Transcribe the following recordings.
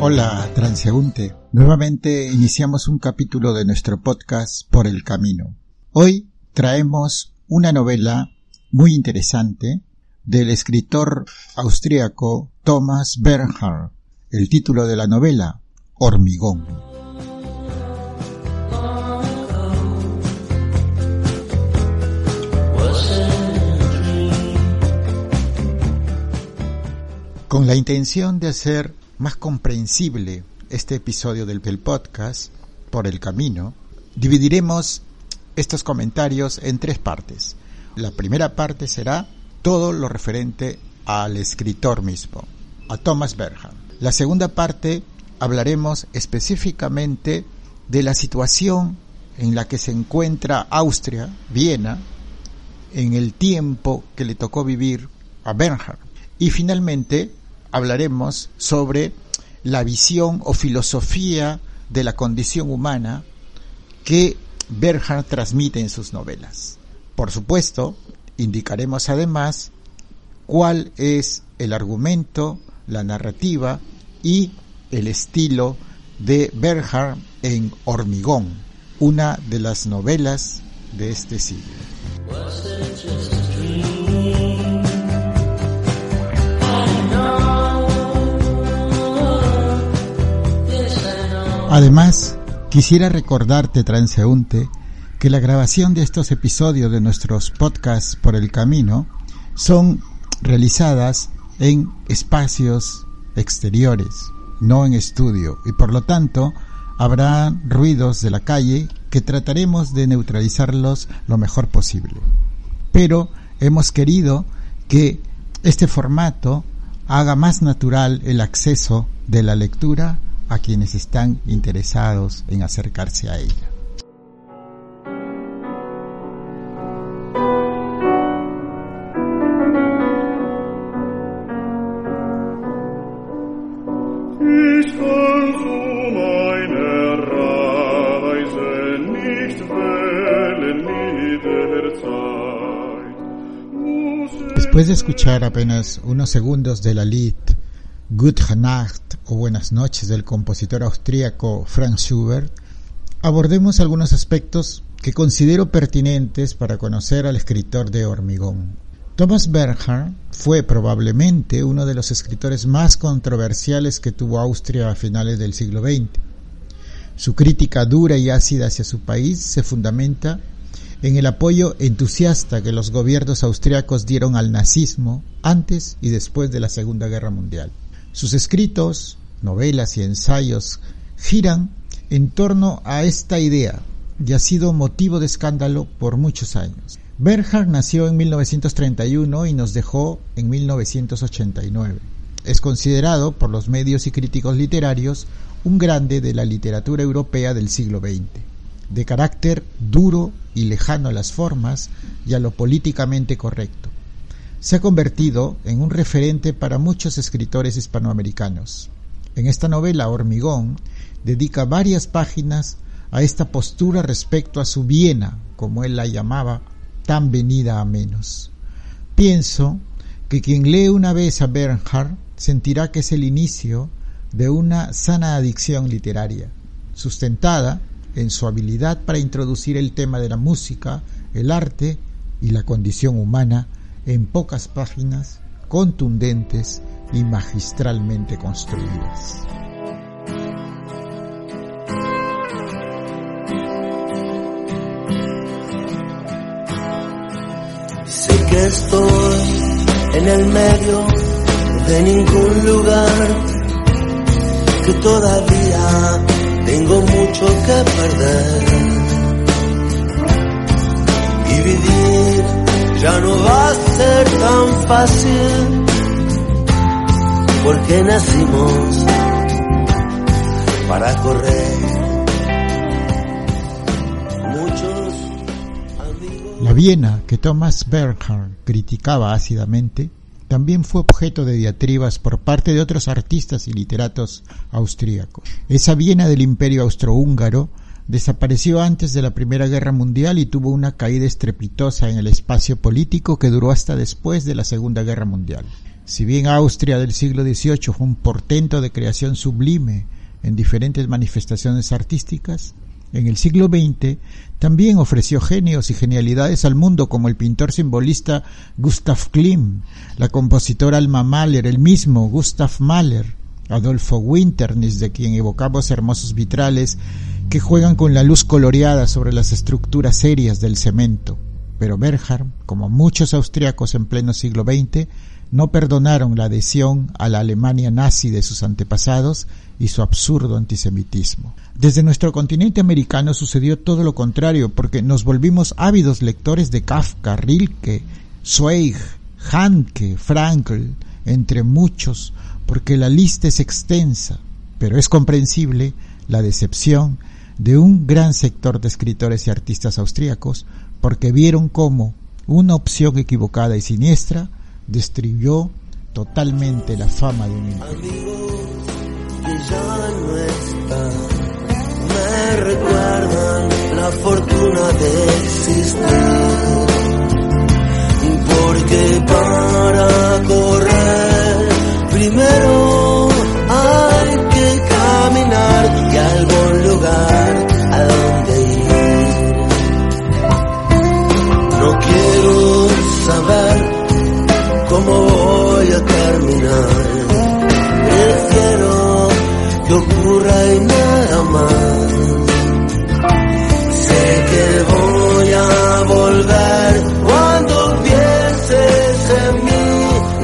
Hola, transeúnte. Nuevamente iniciamos un capítulo de nuestro podcast Por el Camino. Hoy traemos una novela muy interesante del escritor austríaco Thomas Bernhard. El título de la novela, Hormigón. Con la intención de hacer más comprensible este episodio del, podcast, por el camino, dividiremos estos comentarios en tres partes. La primera parte será todo lo referente al escritor mismo, a Thomas Berhan. La segunda parte hablaremos específicamente de la situación en la que se encuentra Austria, Viena, en el tiempo que le tocó vivir a Bernhard. Y finalmente hablaremos sobre la visión o filosofía de la condición humana que Bernhard transmite en sus novelas. Por supuesto, indicaremos además cuál es el argumento, la narrativa y el estilo de Bernhard en Hormigón, una de las novelas de este siglo. Además, quisiera recordarte, transeúnte, que la grabación de estos episodios de nuestros podcasts por el camino son realizadas en espacios exteriores, no en estudio, y por lo tanto habrá ruidos de la calle que trataremos de neutralizarlos lo mejor posible. Pero hemos querido que este formato haga más natural el acceso de la lectura a quienes están interesados en acercarse a ella. Después de escuchar apenas unos segundos de la Lied Gute o Buenas noches del compositor austríaco Franz Schubert, abordemos algunos aspectos que considero pertinentes para conocer al escritor de Hormigón. Thomas Bernhard fue probablemente uno de los escritores más controversiales que tuvo Austria a finales del siglo XX. Su crítica dura y ácida hacia su país se fundamenta en el apoyo entusiasta que los gobiernos austriacos dieron al nazismo antes y después de la Segunda Guerra Mundial. Sus escritos, novelas y ensayos giran en torno a esta idea y ha sido motivo de escándalo por muchos años. Bernhard nació en 1931 y nos dejó en 1989. Es considerado por los medios y críticos literarios un grande de la literatura europea del siglo XX, de carácter duro y lejano a las formas y a lo políticamente correcto se ha convertido en un referente para muchos escritores hispanoamericanos. En esta novela, Hormigón dedica varias páginas a esta postura respecto a su Viena, como él la llamaba, tan venida a menos. Pienso que quien lee una vez a Bernhard sentirá que es el inicio de una sana adicción literaria, sustentada en su habilidad para introducir el tema de la música, el arte y la condición humana en pocas páginas contundentes y magistralmente construidas. Sé que estoy en el medio de ningún lugar, que todavía tengo mucho que perder ya no va a ser tan fácil porque nacimos para correr. Muchos amigos... La Viena que Thomas Bernhard criticaba ácidamente también fue objeto de diatribas por parte de otros artistas y literatos austríacos. Esa Viena del imperio austrohúngaro Desapareció antes de la Primera Guerra Mundial y tuvo una caída estrepitosa en el espacio político que duró hasta después de la Segunda Guerra Mundial. Si bien Austria del siglo XVIII fue un portento de creación sublime en diferentes manifestaciones artísticas, en el siglo XX también ofreció genios y genialidades al mundo como el pintor simbolista Gustav Klim, la compositora Alma Mahler, el mismo Gustav Mahler, Adolfo Winternis, de quien evocamos hermosos vitrales que juegan con la luz coloreada sobre las estructuras serias del cemento. Pero Berhard, como muchos austriacos en pleno siglo XX, no perdonaron la adhesión a la Alemania nazi de sus antepasados y su absurdo antisemitismo. Desde nuestro continente americano sucedió todo lo contrario, porque nos volvimos ávidos lectores de Kafka, Rilke, Zweig, Hanke, Frankl, entre muchos, porque la lista es extensa, pero es comprensible la decepción de un gran sector de escritores y artistas austríacos, porque vieron cómo una opción equivocada y siniestra destruyó totalmente la fama de un me cómo voy a terminar. Prefiero que ocurra y nada más. Sé que voy a volver cuando pienses en mí,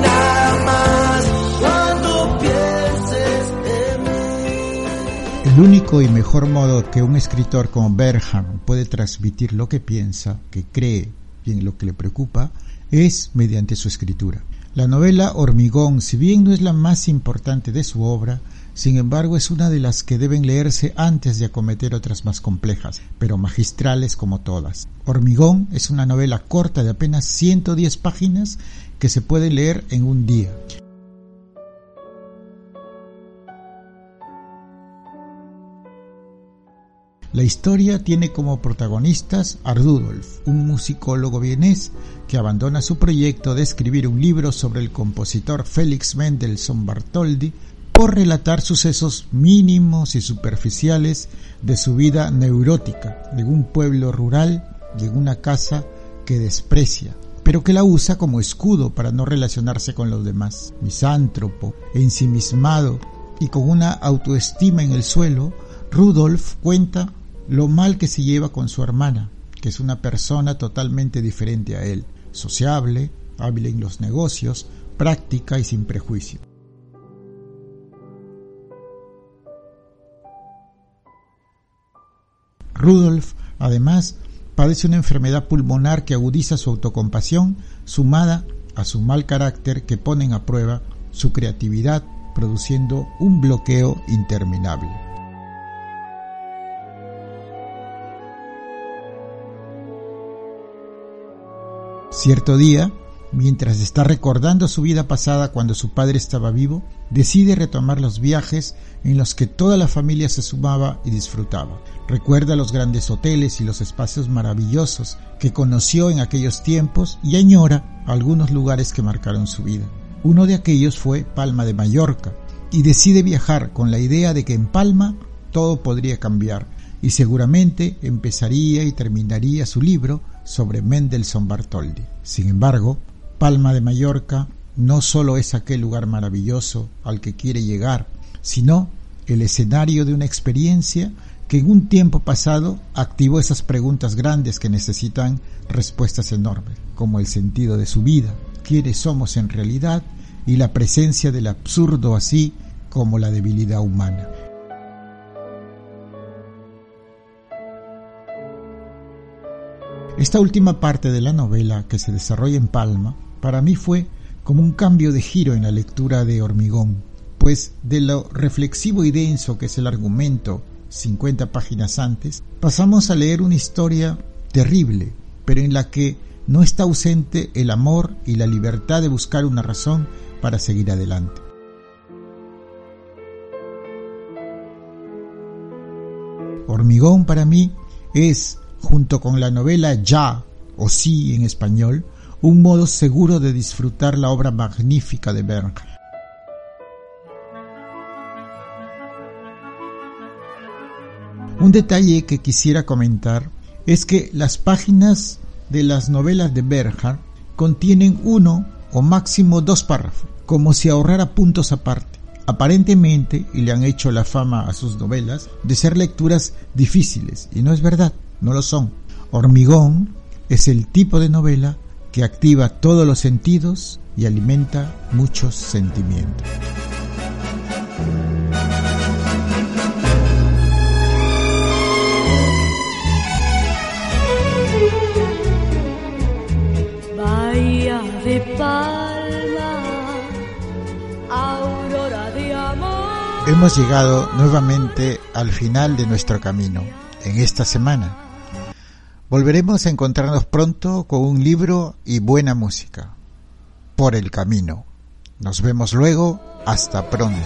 nada más cuando pienses en mí. El único y mejor modo que un escritor como Berham puede transmitir lo que piensa, que cree y en lo que le preocupa, es mediante su escritura. La novela Hormigón, si bien no es la más importante de su obra, sin embargo es una de las que deben leerse antes de acometer otras más complejas, pero magistrales como todas. Hormigón es una novela corta de apenas 110 páginas que se puede leer en un día. La historia tiene como protagonistas a Rudolf, un musicólogo vienés que abandona su proyecto de escribir un libro sobre el compositor Félix Mendelssohn Bartholdy por relatar sucesos mínimos y superficiales de su vida neurótica, de un pueblo rural y en una casa que desprecia, pero que la usa como escudo para no relacionarse con los demás. Misántropo, ensimismado y con una autoestima en el suelo, Rudolf cuenta lo mal que se lleva con su hermana, que es una persona totalmente diferente a él, sociable, hábil en los negocios, práctica y sin prejuicio. Rudolf, además, padece una enfermedad pulmonar que agudiza su autocompasión, sumada a su mal carácter que ponen a prueba su creatividad, produciendo un bloqueo interminable. Cierto día, mientras está recordando su vida pasada cuando su padre estaba vivo, decide retomar los viajes en los que toda la familia se sumaba y disfrutaba. Recuerda los grandes hoteles y los espacios maravillosos que conoció en aquellos tiempos y añora algunos lugares que marcaron su vida. Uno de aquellos fue Palma de Mallorca y decide viajar con la idea de que en Palma todo podría cambiar y seguramente empezaría y terminaría su libro sobre Mendelssohn Bartholdy. Sin embargo, Palma de Mallorca no solo es aquel lugar maravilloso al que quiere llegar, sino el escenario de una experiencia que en un tiempo pasado activó esas preguntas grandes que necesitan respuestas enormes, como el sentido de su vida, quiénes somos en realidad y la presencia del absurdo así como la debilidad humana. Esta última parte de la novela que se desarrolla en Palma, para mí fue como un cambio de giro en la lectura de Hormigón, pues de lo reflexivo y denso que es el argumento 50 páginas antes, pasamos a leer una historia terrible, pero en la que no está ausente el amor y la libertad de buscar una razón para seguir adelante. Hormigón para mí es junto con la novela Ya o Sí en español, un modo seguro de disfrutar la obra magnífica de Bernhardt. Un detalle que quisiera comentar es que las páginas de las novelas de Bernhardt contienen uno o máximo dos párrafos, como si ahorrara puntos aparte. Aparentemente, y le han hecho la fama a sus novelas, de ser lecturas difíciles, y no es verdad, no lo son. Hormigón es el tipo de novela que activa todos los sentidos y alimenta muchos sentimientos. de palma, aurora de amor. Hemos llegado nuevamente al final de nuestro camino en esta semana. Volveremos a encontrarnos pronto con un libro y buena música. Por el camino. Nos vemos luego. Hasta pronto.